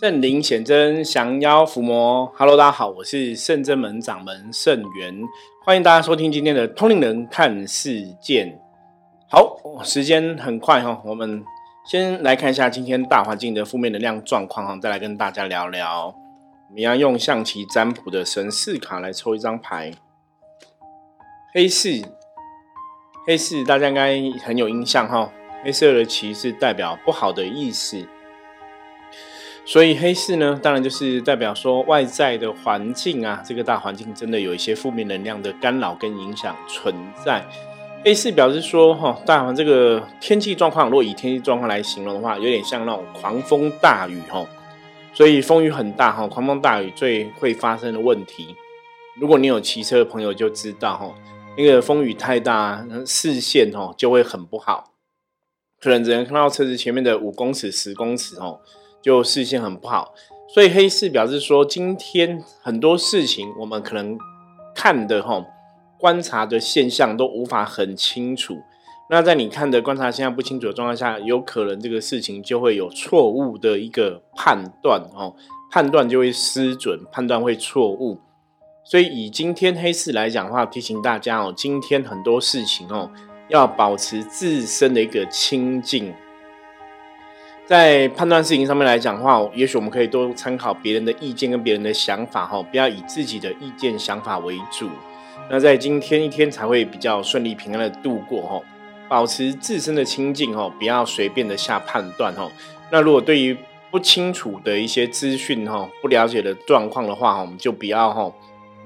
圣灵显真，降妖伏魔。Hello，大家好，我是圣真门掌门圣元，欢迎大家收听今天的通灵人看世界。好，时间很快哈，我们先来看一下今天大环境的负面能量状况哈，再来跟大家聊聊。我们要用象棋占卜的神士卡来抽一张牌，黑四，黑四，大家应该很有印象哈。黑色的棋是代表不好的意思。所以黑市呢，当然就是代表说外在的环境啊，这个大环境真的有一些负面能量的干扰跟影响存在。黑市表示说，哈，大环这个天气状况，如果以天气状况来形容的话，有点像那种狂风大雨，哈。所以风雨很大，哈，狂风大雨最会发生的问题，如果你有骑车的朋友就知道，哈，那个风雨太大，视线，哈，就会很不好，可能只能看到车子前面的五公尺、十公尺，哦。就视线很不好，所以黑市表示说，今天很多事情我们可能看的哈，观察的现象都无法很清楚。那在你看的观察现象不清楚的状态下，有可能这个事情就会有错误的一个判断哦，判断就会失准，判断会错误。所以以今天黑市来讲的话，提醒大家哦，今天很多事情哦，要保持自身的一个清净。在判断事情上面来讲的话，也许我们可以多参考别人的意见跟别人的想法哈，不要以自己的意见想法为主。那在今天一天才会比较顺利平安的度过哈，保持自身的清净哈，不要随便的下判断哈。那如果对于不清楚的一些资讯哈，不了解的状况的话，我们就不要哈，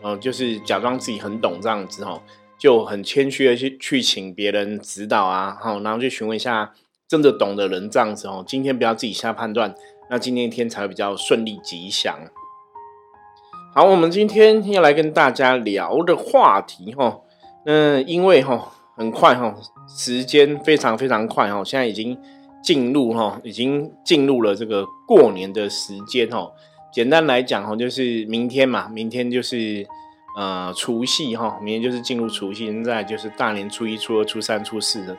嗯，就是假装自己很懂这样子哈，就很谦虚的去去请别人指导啊，好，然后去询问一下。真的懂的人这样子哦，今天不要自己下判断，那今天一天才会比较顺利吉祥。好，我们今天要来跟大家聊的话题哈，嗯，因为哈很快哈，时间非常非常快哈，现在已经进入哈，已经进入了这个过年的时间哈。简单来讲哈，就是明天嘛，明天就是呃除夕哈，明天就是进入除夕，现在就是大年初一、初二、初三、初四的。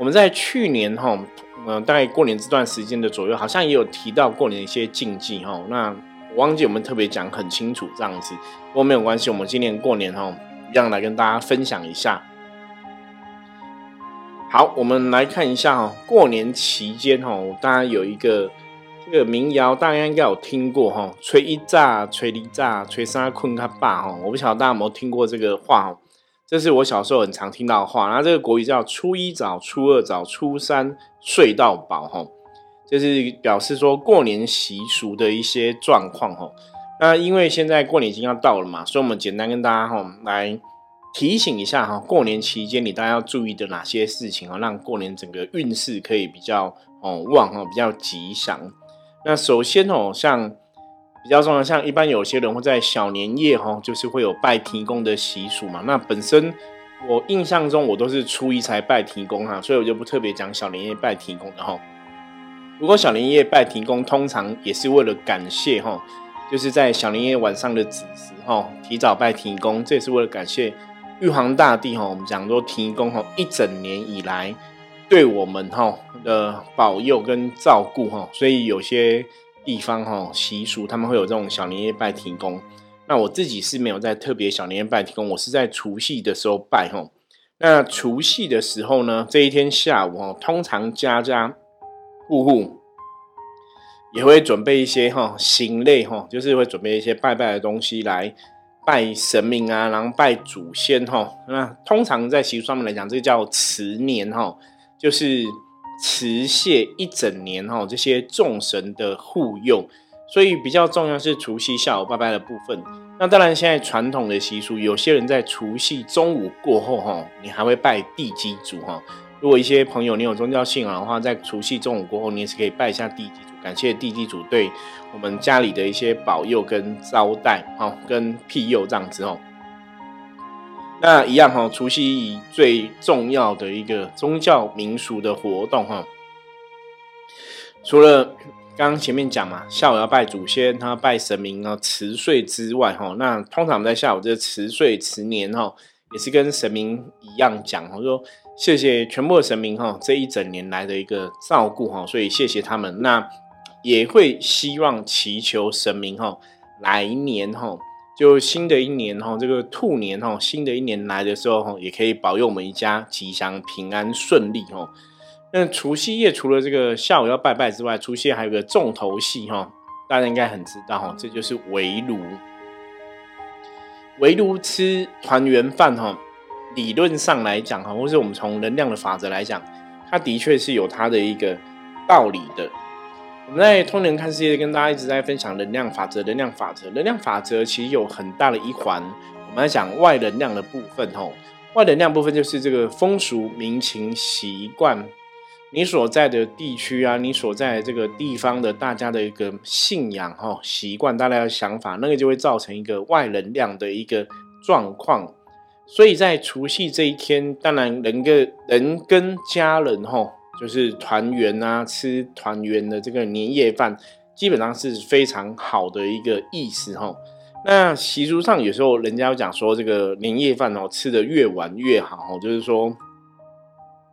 我们在去年哈，嗯，大概过年这段时间的左右，好像也有提到过年的一些禁忌哈。那我忘记我们特别讲很清楚这样子，不过没有关系，我们今年过年哈，一样来跟大家分享一下。好，我们来看一下哈，过年期间哈，大家有一个这个民谣，大家应该有听过哈，吹一炸，吹一炸，吹三困他爸哈。我不晓得大家有没有听过这个话哈。这是我小时候很常听到的话，那这个国语叫“初一早，初二早，初三睡到饱”哈，就是表示说过年习俗的一些状况哈。那因为现在过年已经要到了嘛，所以我们简单跟大家哈来提醒一下哈，过年期间你大家要注意的哪些事情哦，让过年整个运势可以比较哦旺哦，比较吉祥。那首先哦，像比较重要，像一般有些人会在小年夜哈，就是会有拜提公的习俗嘛。那本身我印象中我都是初一才拜提公哈，所以我就不特别讲小年夜拜提公的哈。如果小年夜拜提公，通常也是为了感谢哈，就是在小年夜晚上的子时哈，提早拜提公，这也是为了感谢玉皇大帝哈。我们讲说提公哈，一整年以来对我们哈的保佑跟照顾哈，所以有些。地方哈习俗，他们会有这种小年夜拜提公。那我自己是没有在特别小年夜拜提公，我是在除夕的时候拜哈。那除夕的时候呢，这一天下午哈，通常家家户户也会准备一些哈行类哈，就是会准备一些拜拜的东西来拜神明啊，然后拜祖先哈。那通常在习俗上面来讲，这叫辞年哈，就是。辞谢一整年哈，这些众神的护佑，所以比较重要是除夕下午拜拜的部分。那当然，现在传统的习俗，有些人在除夕中午过后哈，你还会拜地基主哈。如果一些朋友你有宗教信仰的话，在除夕中午过后，你也是可以拜一下地基主，感谢地基主对我们家里的一些保佑跟招待哈，跟庇佑这样子哦。那一样哈，除夕最重要的一个宗教民俗的活动哈，除了刚刚前面讲嘛，下午要拜祖先，他拜神明啊，辞岁之外哈，那通常在下午这辞岁辞年哈，也是跟神明一样讲哈，说谢谢全部的神明哈，这一整年来的一个照顾哈，所以谢谢他们。那也会希望祈求神明哈，来年哈，就新的一年哈，这个兔年哈，新的一年来的时候哈，也可以保佑我们一家吉祥平安顺利哈。那除夕夜除了这个下午要拜拜之外，除夕还有个重头戏哈，大家应该很知道哈，这就是围炉。围炉吃团圆饭哈，理论上来讲哈，或是我们从能量的法则来讲，它的确是有它的一个道理的。我们在通人看世界跟大家一直在分享能量法则，能量法则，能量法则其实有很大的一环，我们来讲外能量的部分吼，外能量部分就是这个风俗民情习惯。你所在的地区啊，你所在这个地方的大家的一个信仰哈习惯，大家的想法，那个就会造成一个外能量的一个状况。所以在除夕这一天，当然人跟人跟家人哈，就是团圆啊，吃团圆的这个年夜饭，基本上是非常好的一个意思哈。那习俗上有时候人家讲说，这个年夜饭哦，吃的越晚越好，就是说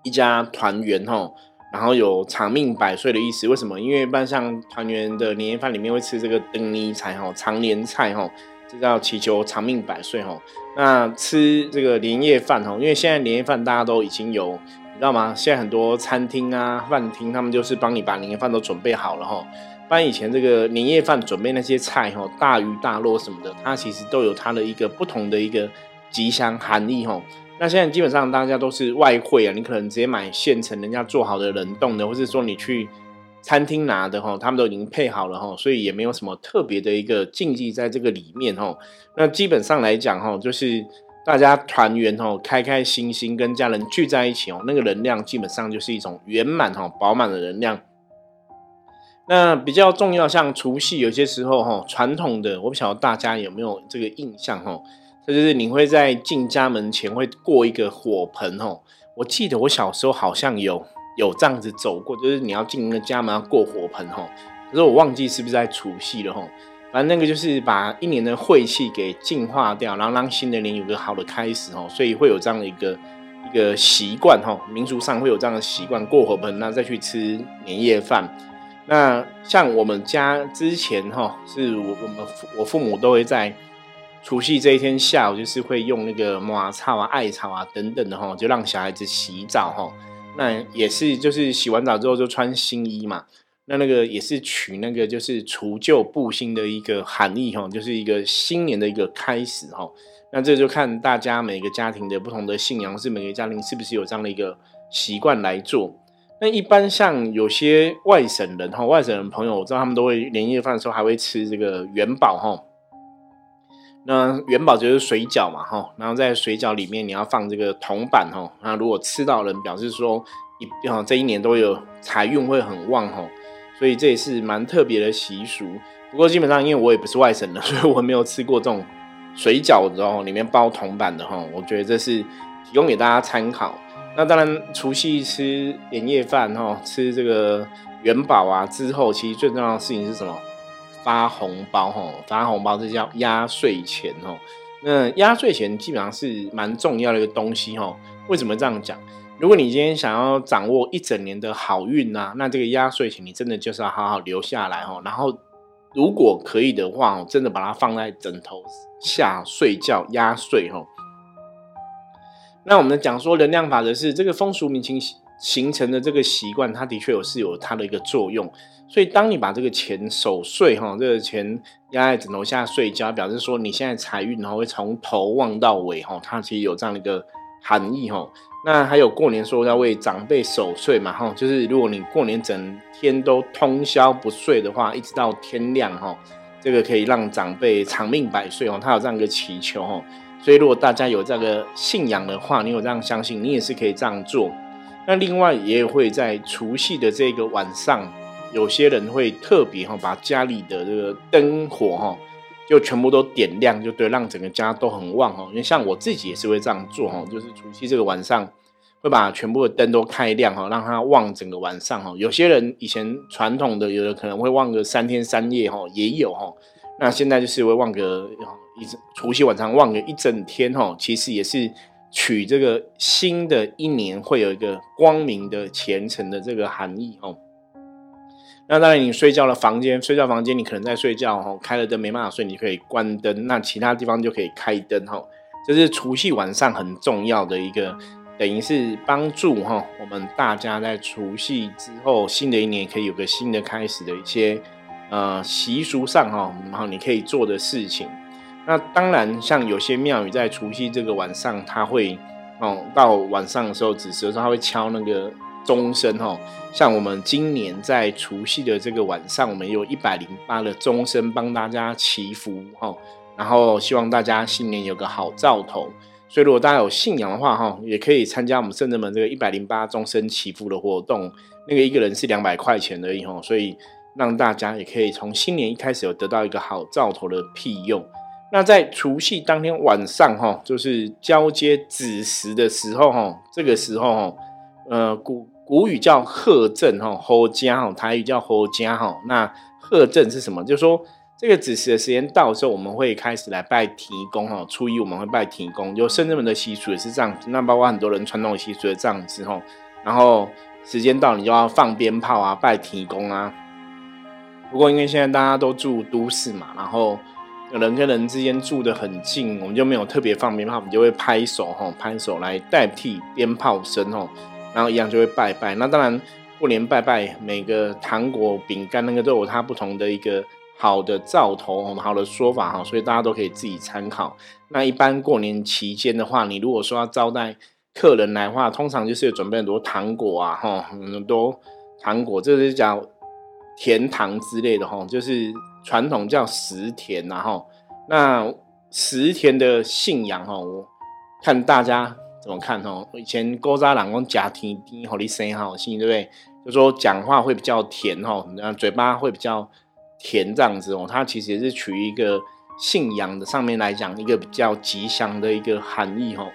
一家团圆哈。然后有长命百岁的意思，为什么？因为一般像团圆的年夜饭里面会吃这个灯泥菜哈，长年菜哈，这叫祈求长命百岁哦。那吃这个年夜饭哦，因为现在年夜饭大家都已经有，知道吗？现在很多餐厅啊、饭厅，他们就是帮你把年夜饭都准备好了哈。不然以前这个年夜饭准备那些菜哈，大鱼大肉什么的，它其实都有它的一个不同的一个吉祥含义哈。那现在基本上大家都是外汇啊，你可能直接买现成人家做好的冷冻的，或者说你去餐厅拿的哈，他们都已经配好了哈，所以也没有什么特别的一个禁忌在这个里面哈。那基本上来讲哈，就是大家团圆哦，开开心心跟家人聚在一起哦，那个能量基本上就是一种圆满哈、饱满的能量。那比较重要，像除夕有些时候哈，传统的我不晓得大家有没有这个印象哈。这就是你会在进家门前会过一个火盆哦。我记得我小时候好像有有这样子走过，就是你要进那个家门要过火盆哦。可是我忘记是不是在除夕了吼。反正那个就是把一年的晦气给净化掉，然后让新的年有个好的开始哦。所以会有这样的一个一个习惯哈，民俗上会有这样的习惯过火盆，那再去吃年夜饭。那像我们家之前哈，是我我们我父母都会在。除夕这一天下午，就是会用那个马草啊、艾草啊等等的哈，就让小孩子洗澡哈。那也是，就是洗完澡之后就穿新衣嘛。那那个也是取那个就是除旧布新的一个含义哈，就是一个新年的一个开始哈。那这就看大家每个家庭的不同的信仰，是每个家庭是不是有这样的一个习惯来做。那一般像有些外省人哈，外省人朋友，我知道他们都会年夜饭的时候还会吃这个元宝哈。那元宝就是水饺嘛，哈，然后在水饺里面你要放这个铜板，哈，那如果吃到人，表示说一哈这一年都有财运会很旺，哈，所以这也是蛮特别的习俗。不过基本上因为我也不是外省的，所以我没有吃过这种水饺，然后里面包铜板的，哈，我觉得这是提供给大家参考。那当然除夕吃年夜饭，哈，吃这个元宝啊之后，其实最重要的事情是什么？发红包吼，发红包这叫压岁钱哦。那压岁钱基本上是蛮重要的一个东西吼。为什么这样讲？如果你今天想要掌握一整年的好运呐，那这个压岁钱你真的就是要好好留下来哦。然后如果可以的话，真的把它放在枕头下睡觉压岁哦。那我们讲说能量法则是这个风俗民情形成的这个习惯，它的确有是有它的一个作用。所以，当你把这个钱守岁哈，这个钱压在枕头下睡觉，表示说你现在财运哈会从头旺到尾哈，它其实有这样的一个含义哈。那还有过年说要为长辈守岁嘛哈，就是如果你过年整天都通宵不睡的话，一直到天亮哈，这个可以让长辈长命百岁哦。他有这样一个祈求哈。所以，如果大家有这个信仰的话，你有这样相信，你也是可以这样做。那另外也会在除夕的这个晚上。有些人会特别哈，把家里的这个灯火哈，就全部都点亮，就对，让整个家都很旺哦。因为像我自己也是会这样做哦，就是除夕这个晚上会把全部的灯都开亮哈，让它旺整个晚上哈。有些人以前传统的，有的可能会旺个三天三夜哈，也有哈。那现在就是会旺个一除夕晚上旺个一整天哈，其实也是取这个新的一年会有一个光明的前程的这个含义哦。那当然，你睡觉的房间，睡觉房间你可能在睡觉哦，开了灯没办法睡，你可以关灯。那其他地方就可以开灯哈。这是除夕晚上很重要的一个，等于是帮助哈我们大家在除夕之后，新的一年可以有个新的开始的一些呃习俗上哈，然后你可以做的事情。那当然，像有些庙宇在除夕这个晚上，他会哦到晚上的时候子时的时候，他会敲那个。钟声哈，像我们今年在除夕的这个晚上，我们有一百零八的钟声帮大家祈福哈，然后希望大家新年有个好兆头。所以如果大家有信仰的话哈，也可以参加我们圣人门这个一百零八钟声祈福的活动，那个一个人是两百块钱而已哈，所以让大家也可以从新年一开始有得到一个好兆头的庇佑。那在除夕当天晚上哈，就是交接子时的时候哈，这个时候哈，呃古。古语叫贺正哈，侯家哈，台语叫侯家哈。那贺正是什么？就是说这个子时的时间到的时候，我们会开始来拜提公哈。初一我们会拜提公，就圣人们的习俗也是这样子。那包括很多人传统习俗也这样子哈。然后时间到，你就要放鞭炮啊，拜提公啊。不过因为现在大家都住都市嘛，然后人跟人之间住的很近，我们就没有特别放鞭炮，我们就会拍手哈，拍手来代替鞭炮声哦。然后一样就会拜拜，那当然过年拜拜，每个糖果、饼干那个都有它不同的一个好的兆头，好的说法哈，所以大家都可以自己参考。那一般过年期间的话，你如果说要招待客人来的话，通常就是准备很多糖果啊，哈，很多糖果，这是叫甜糖之类的哈，就是传统叫食甜然后那食甜的信仰哈，我看大家。怎么看哦？以前勾扎朗讲假甜甜，好你声音好听，对不对？就说讲话会比较甜哈，然后嘴巴会比较甜这样子哦。它其实也是取一个信仰的上面来讲，一个比较吉祥的一个含义哈。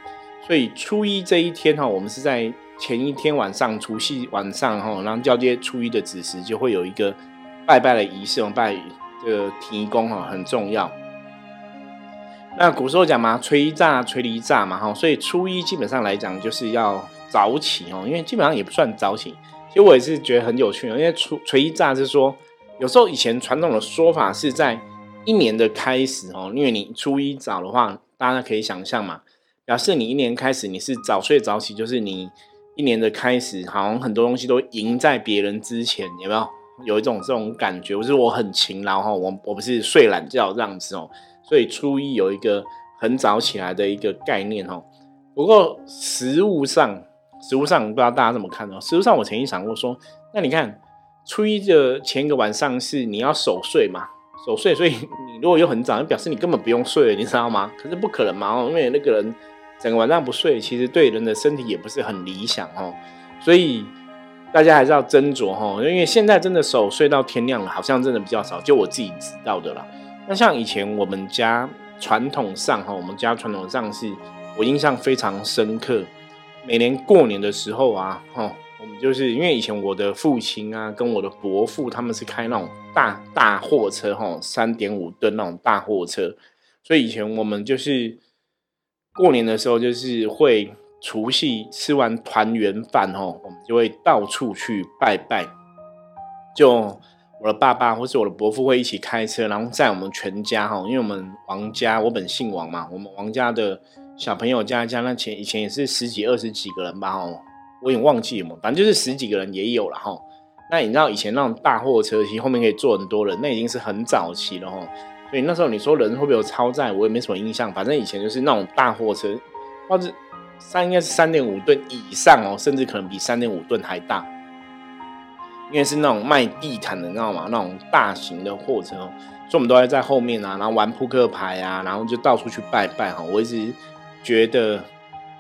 所以初一这一天哈，我们是在前一天晚上，除夕晚上哈，然后交接初一的子时，就会有一个拜拜的仪式，拜这个提供哈，很重要。那古时候讲嘛，吹炸、吹离炸嘛，哈，所以初一基本上来讲就是要早起哦，因为基本上也不算早起。其实我也是觉得很有趣哦，因为初吹炸是说，有时候以前传统的说法是在一年的开始哦，因为你初一早的话，大家可以想象嘛，表示你一年开始你是早睡早起，就是你一年的开始，好像很多东西都赢在别人之前，有没有？有一种这种感觉，我是我很勤劳哈，我我不是睡懒觉这样子哦。所以初一有一个很早起来的一个概念哦，不过实物上，实物上不知道大家怎么看哦。实物上我曾经想过说，那你看初一的前一个晚上是你要守岁嘛，守岁，所以你如果又很早，就表示你根本不用睡，你知道吗？可是不可能嘛，因为那个人整个晚上不睡，其实对人的身体也不是很理想哦。所以大家还是要斟酌哈，因为现在真的守睡到天亮了，好像真的比较少，就我自己知道的啦。那像以前我们家传统上哈，我们家传统上是我印象非常深刻。每年过年的时候啊，哈，我们就是因为以前我的父亲啊，跟我的伯父他们是开那种大大货车哈，三点五吨那种大货车，所以以前我们就是过年的时候就是会除夕吃完团圆饭哈，我们就会到处去拜拜，就。我的爸爸或是我的伯父会一起开车，然后载我们全家哈，因为我们王家我本姓王嘛，我们王家的小朋友家家那前以前也是十几二十几个人吧哈，我也忘记了嘛，反正就是十几个人也有了哈。那你知道以前那种大货车其实后面可以坐很多人，那已经是很早期了哈。所以那时候你说人会不会有超载，我也没什么印象。反正以前就是那种大货车，或者三应该是三点五吨以上哦，甚至可能比三点五吨还大。因为是那种卖地毯的，你知道吗？那种大型的货车，所以我们都会在后面啊，然后玩扑克牌啊，然后就到处去拜拜哈。我一直觉得，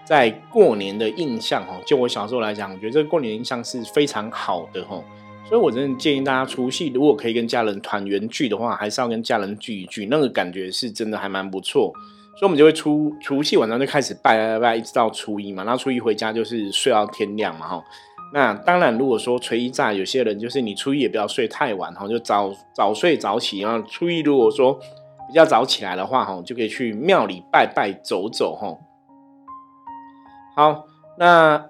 在过年的印象哈，就我小时候来讲，我觉得这个过年印象是非常好的哈。所以我真的建议大家，除夕如果可以跟家人团圆聚的话，还是要跟家人聚一聚，那个感觉是真的还蛮不错。所以我们就会初除夕晚上就开始拜拜拜，一直到初一嘛，然后初一回家就是睡到天亮嘛哈。那当然，如果说初一炸，有些人就是你初一也不要睡太晚哈，就早早睡早起。然后初一如果说比较早起来的话哈，就可以去庙里拜拜走走哈。好，那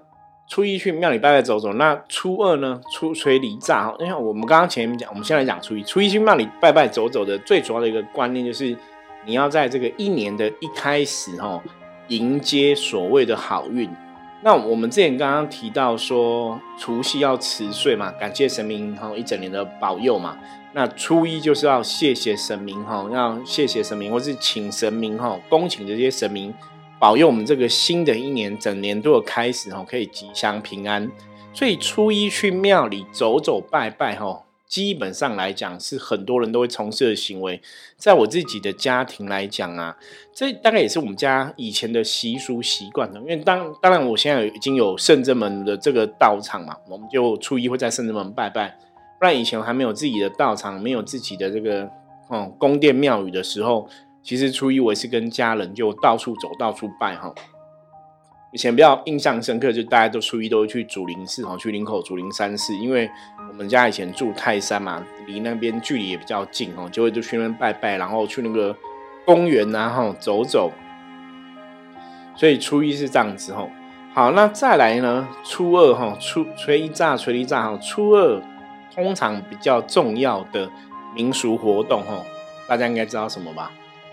初一去庙里拜拜走走，那初二呢？初锤离炸哈，因为我们刚刚前面讲，我们先来讲初一。初一去庙里拜拜走走的最主要的一个观念就是，你要在这个一年的一开始哈，迎接所谓的好运。那我们之前刚刚提到说，除夕要辞岁嘛，感谢神明哈一整年的保佑嘛。那初一就是要谢谢神明哈，要谢谢神明，或是请神明哈，恭请这些神明。保佑我们这个新的一年整年度的开始哈，可以吉祥平安。所以初一去庙里走走拜拜哈，基本上来讲是很多人都会从事的行为。在我自己的家庭来讲啊，这大概也是我们家以前的习俗习惯的。因为当当然我现在已经有圣正门的这个道场嘛，我们就初一会在圣正门拜拜。不然以前还没有自己的道场，没有自己的这个哦宫殿庙宇的时候。其实初一我也是跟家人就到处走到处拜哈。以前比较印象深刻，就大家都初一都会去祖灵寺哈，去林口祖灵山寺，因为我们家以前住泰山嘛，离那边距离也比较近哦，就会就去那边拜拜，然后去那个公园啊哈走走。所以初一是这样子哈。好，那再来呢？初二哈，初初一炸，初一炸哈。初二通常比较重要的民俗活动哈，大家应该知道什么吧？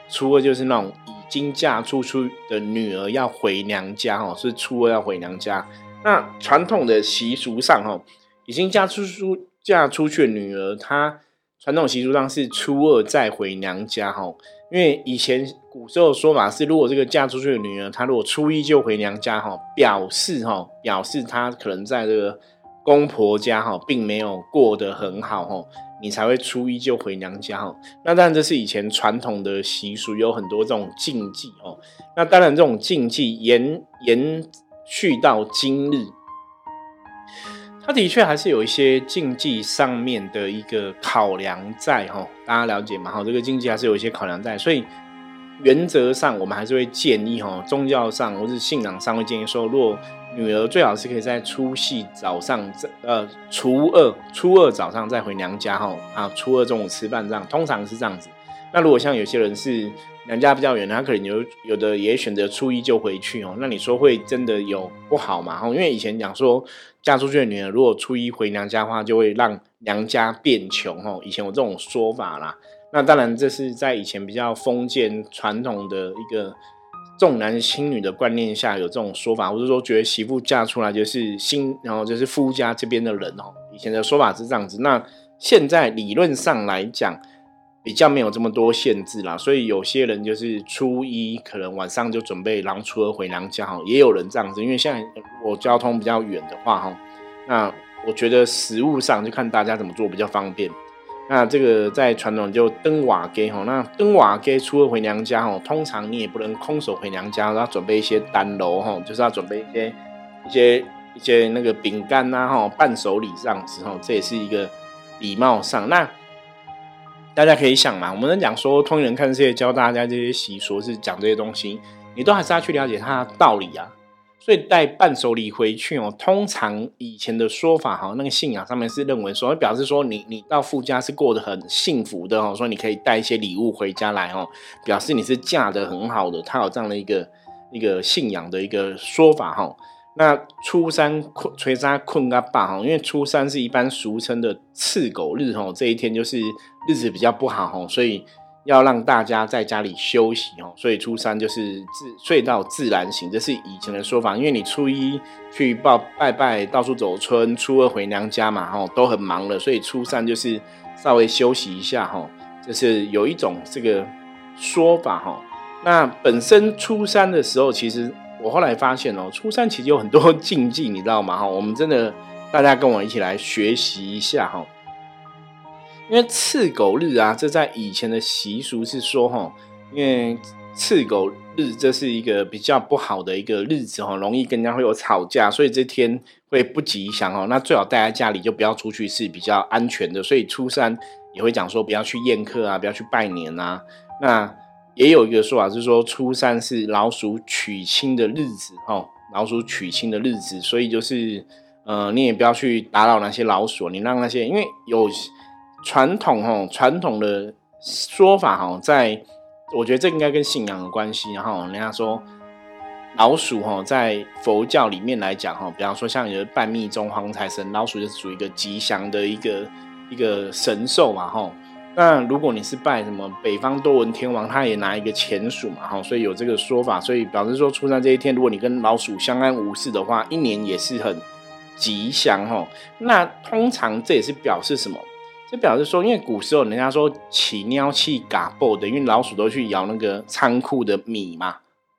初二就是那种已经嫁出去的女儿要回娘家哦，是初二要回娘家。那传统的习俗上哦，已经嫁出出嫁出去的女儿，她传统习俗上是初二再回娘家哦。因为以前古时候说法是，如果这个嫁出去的女儿，她如果初一就回娘家哈，表示哈，表示她可能在这个公婆家哈，并没有过得很好哈。你才会初一就回娘家哦。那当然这是以前传统的习俗，有很多这种禁忌哦。那当然这种禁忌延延续到今日，它的确还是有一些禁忌上面的一个考量在哈。大家了解嘛？哈，这个禁忌还是有一些考量在，所以原则上我们还是会建议哈，宗教上或是信仰上会建议说，若女儿最好是可以在初夕早上，呃，初二初二早上再回娘家哈啊，初二中午吃饭这样，通常是这样子。那如果像有些人是娘家比较远，他可能有有的也选择初一就回去哦。那你说会真的有不好吗？因为以前讲说嫁出去的女儿如果初一回娘家的话，就会让娘家变穷哦。以前有这种说法啦。那当然这是在以前比较封建传统的一个。重男轻女的观念下有这种说法，或者说觉得媳妇嫁出来就是新，然后就是夫家这边的人哦。以前的说法是这样子，那现在理论上来讲比较没有这么多限制啦，所以有些人就是初一可能晚上就准备狼初二回娘家哈，也有人这样子。因为现在我交通比较远的话哈，那我觉得食物上就看大家怎么做比较方便。那这个在传统就登瓦街吼，那登瓦街初二回娘家吼，通常你也不能空手回娘家，要准备一些单楼吼，就是要准备一些一些一些那个饼干呐吼，伴手礼这样子吼，这也是一个礼貌上。那大家可以想嘛，我们能讲说通人看世界教大家这些习俗是讲这些东西，你都还是要去了解它的道理啊。所以带伴手礼回去哦，通常以前的说法哈，那个信仰上面是认为说，表示说你你到夫家是过得很幸福的哦，说你可以带一些礼物回家来哦，表示你是嫁得很好的，他有这样的一个一个信仰的一个说法哈。那初三困吹沙困阿爸哈，因为初三是一般俗称的赤狗日哈，这一天就是日子比较不好哈，所以。要让大家在家里休息哦，所以初三就是自睡到自然醒，这是以前的说法。因为你初一去报拜拜，到处走村，初二回娘家嘛，哈，都很忙了，所以初三就是稍微休息一下，哈，就是有一种这个说法，哈。那本身初三的时候，其实我后来发现哦，初三其实有很多禁忌，你知道吗？哈，我们真的大家跟我一起来学习一下，哈。因为赤狗日啊，这在以前的习俗是说哈，因为赤狗日这是一个比较不好的一个日子哈，容易跟人家会有吵架，所以这天会不吉祥哦。那最好待在家里，就不要出去是比较安全的。所以初三也会讲说不要去宴客啊，不要去拜年啊。那也有一个说法是说初三是老鼠娶亲的日子哈，老鼠娶亲的日子，所以就是呃，你也不要去打扰那些老鼠，你让那些因为有。传统哈，传统的说法哈，在我觉得这应该跟信仰有关系。然后人家说，老鼠哈，在佛教里面来讲哈，比方说像有拜密宗黄财神，老鼠就是属于一个吉祥的一个一个神兽嘛哈。那如果你是拜什么北方多闻天王，他也拿一个钱鼠嘛哈，所以有这个说法，所以表示说初三这一天，如果你跟老鼠相安无事的话，一年也是很吉祥哈。那通常这也是表示什么？这表示说，因为古时候人家说起尿气嘎爆的，因为老鼠都去咬那个仓库的米嘛，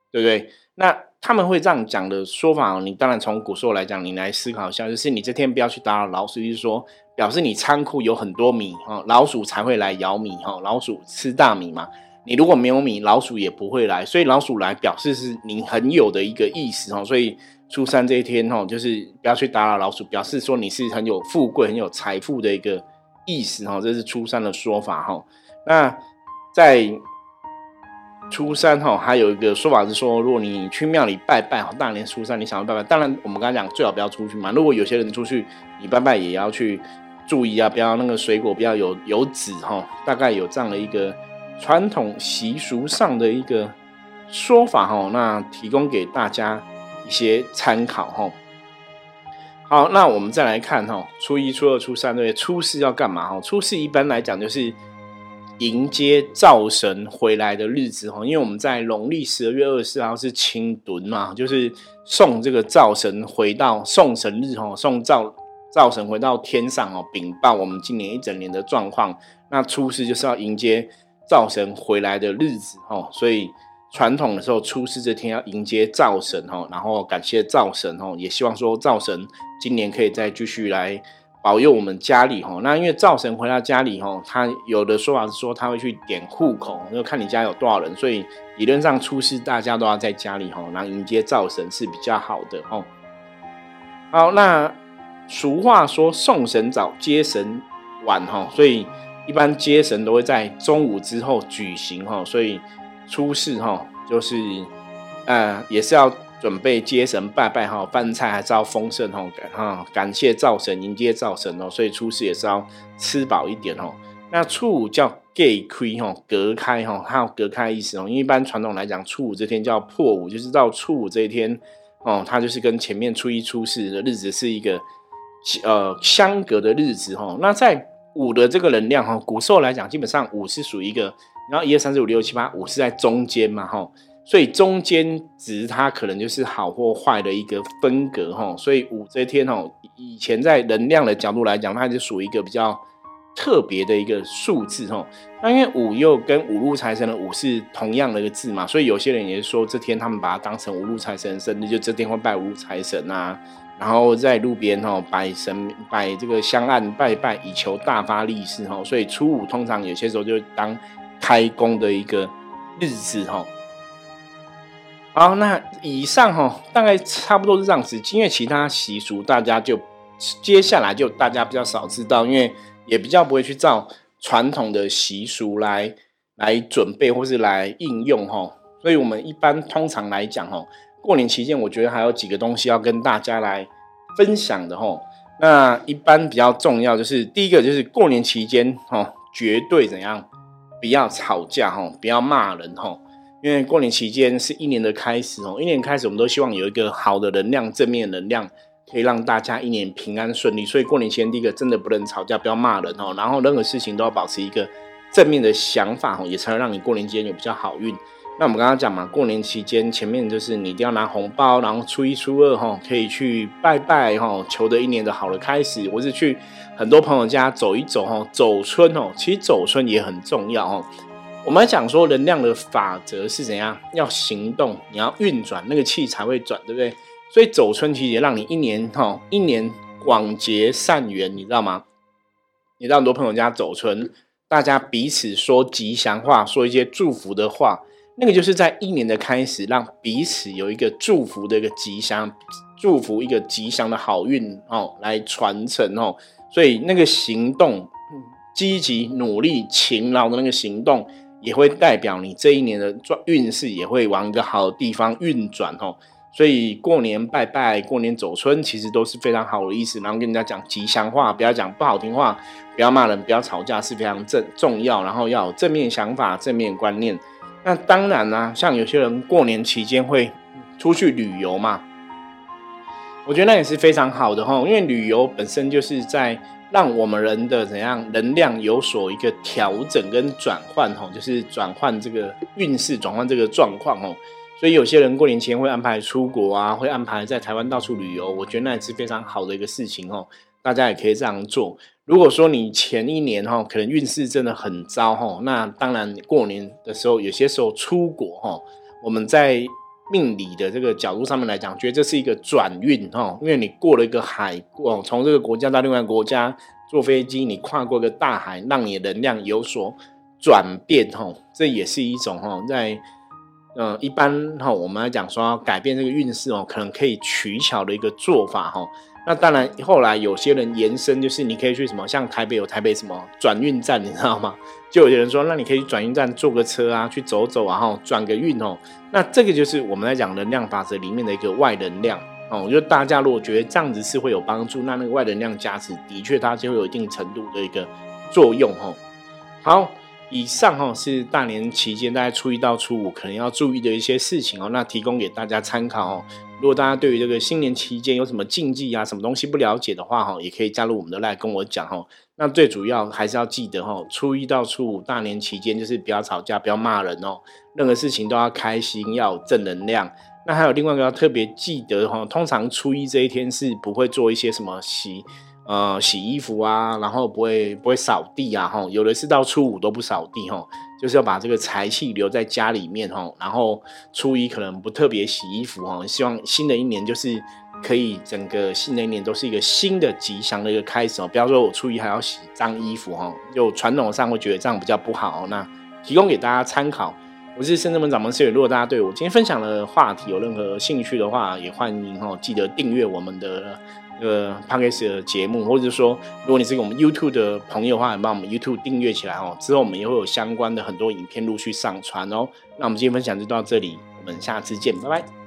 对不对？那他们会这样讲的说法，你当然从古时候来讲，你来思考一下，就是你这天不要去打扰老鼠，就是说表示你仓库有很多米哈，老鼠才会来咬米哈，老鼠吃大米嘛。你如果没有米，老鼠也不会来，所以老鼠来表示是你很有的一个意思哈。所以初三这一天哈，就是不要去打扰老鼠，表示说你是很有富贵、很有财富的一个。意思哈，这是初三的说法哈。那在初三哈，还有一个说法是说，如果你去庙里拜拜哈，大年初三你想要拜拜，当然我们刚才讲最好不要出去嘛。如果有些人出去，你拜拜也要去注意啊，不要那个水果不要有有籽哈。大概有这样的一个传统习俗上的一个说法哈，那提供给大家一些参考哈。好，那我们再来看哈，初一、初二、初三对，初四要干嘛哈？初四一般来讲就是迎接灶神回来的日子哈，因为我们在农历十二月二十四号是清屯嘛，就是送这个灶神回到送神日哈，送灶灶神回到天上哦，禀报我们今年一整年的状况。那初四就是要迎接灶神回来的日子哈，所以。传统的时候，初四这天要迎接灶神哈，然后感谢灶神哈，也希望说灶神今年可以再继续来保佑我们家里哈。那因为灶神回到家里哈，他有的说法是说他会去点户口，就看你家有多少人，所以理论上初四大家都要在家里哈，然后迎接灶神是比较好的哦。好，那俗话说送神早，接神晚哈，所以一般接神都会在中午之后举行哈，所以。初四哈，就是，呃，也是要准备接神拜拜哈，饭菜还是要丰盛哈，哈，感谢灶神，迎接灶神哦，所以初四也是要吃饱一点哦。那初五叫 gay 亏哈，隔开哈，它有隔开意思哦。因为一般传统来讲，初五这天叫破五，就是到初五这一天哦，它就是跟前面初一、初四的日子是一个呃相隔的日子哈。那在五的这个能量哈，古时候来讲，基本上五是属于一个。然后一二三四五六七八五是在中间嘛，吼，所以中间值它可能就是好或坏的一个分隔，吼，所以五这天，吼，以前在能量的角度来讲，它就属于一个比较特别的一个数字，吼。那因为五又跟五路财神的五是同样的一个字嘛，所以有些人也是说这天他们把它当成五路财神生日，就这天会拜五路财神啊，然后在路边吼摆神摆这个香案拜拜，以求大发利市，吼。所以初五通常有些时候就当。开工的一个日子哈，好，那以上哈大概差不多是这样子，因为其他习俗大家就接下来就大家比较少知道，因为也比较不会去照传统的习俗来来准备或是来应用哈，所以我们一般通常来讲哈，过年期间我觉得还有几个东西要跟大家来分享的哈，那一般比较重要就是第一个就是过年期间哈绝对怎样。不要吵架哈，不要骂人哈，因为过年期间是一年的开始哦，一年开始我们都希望有一个好的能量，正面能量可以让大家一年平安顺利。所以过年前第一个真的不能吵架，不要骂人哦，然后任何事情都要保持一个正面的想法哦，也才能让你过年期间有比较好运。那我们刚刚讲嘛，过年期间前面就是你一定要拿红包，然后初一初二哈可以去拜拜哈，求得一年的好的开始。我是去很多朋友家走一走哈，走春哦，其实走春也很重要哦。我们讲说能量的法则是怎样，要行动，你要运转，那个气才会转，对不对？所以走春其实也让你一年哈，一年广结善缘，你知道吗？你到很多朋友家走春，大家彼此说吉祥话，说一些祝福的话。那个就是在一年的开始，让彼此有一个祝福的一个吉祥，祝福一个吉祥的好运哦，来传承哦。所以那个行动，积极努力、勤劳的那个行动，也会代表你这一年的转运势也会往一个好的地方运转哦。所以过年拜拜、过年走春，其实都是非常好的意思。然后跟人家讲吉祥话，不要讲不好听话，不要骂人，不要吵架，是非常正重要。然后要有正面想法、正面观念。那当然啦，像有些人过年期间会出去旅游嘛。我觉得那也是非常好的哈，因为旅游本身就是在让我们人的怎样能量有所一个调整跟转换哈，就是转换这个运势，转换这个状况哦。所以有些人过年前会安排出国啊，会安排在台湾到处旅游，我觉得那也是非常好的一个事情哦。大家也可以这样做。如果说你前一年哈可能运势真的很糟哈，那当然过年的时候有些时候出国哈，我们在。命理的这个角度上面来讲，觉得这是一个转运哈，因为你过了一个海，过从这个国家到另外国家坐飞机，你跨过一个大海，让你的能量有所转变哈，这也是一种哈，在嗯一般哈我们来讲说改变这个运势哦，可能可以取巧的一个做法哈。那当然，后来有些人延伸，就是你可以去什么，像台北有台北什么转运站，你知道吗？就有些人说，那你可以去转运站坐个车啊，去走走啊，哈，转个运哦。那这个就是我们在讲能量法则里面的一个外能量哦。我觉得大家如果觉得这样子是会有帮助，那那个外能量加持的确它就会有一定程度的一个作用哦。好，以上哈是大年期间大家初一到初五可能要注意的一些事情哦，那提供给大家参考哦。如果大家对于这个新年期间有什么禁忌啊、什么东西不了解的话，哈，也可以加入我们的来跟我讲哈。那最主要还是要记得哈，初一到初五大年期间就是不要吵架、不要骂人哦，任何事情都要开心、要正能量。那还有另外一个要特别记得哈，通常初一这一天是不会做一些什么洗。呃，洗衣服啊，然后不会不会扫地啊，哈，有的是到初五都不扫地，哈，就是要把这个财气留在家里面，哈，然后初一可能不特别洗衣服，哈，希望新的一年就是可以整个新的一年都是一个新的吉祥的一个开始哦，不要说我初一还要洗脏衣服，哈，就传统上会觉得这样比较不好，那提供给大家参考。我是深圳门掌门师，如果大家对我今天分享的话题有任何兴趣的话，也欢迎哈记得订阅我们的。呃 p o d c a 的节目，或者说，如果你是我们 YouTube 的朋友的话，帮我们 YouTube 订阅起来哦。之后我们也会有相关的很多影片陆续上传哦。那我们今天分享就到这里，我们下次见，拜拜。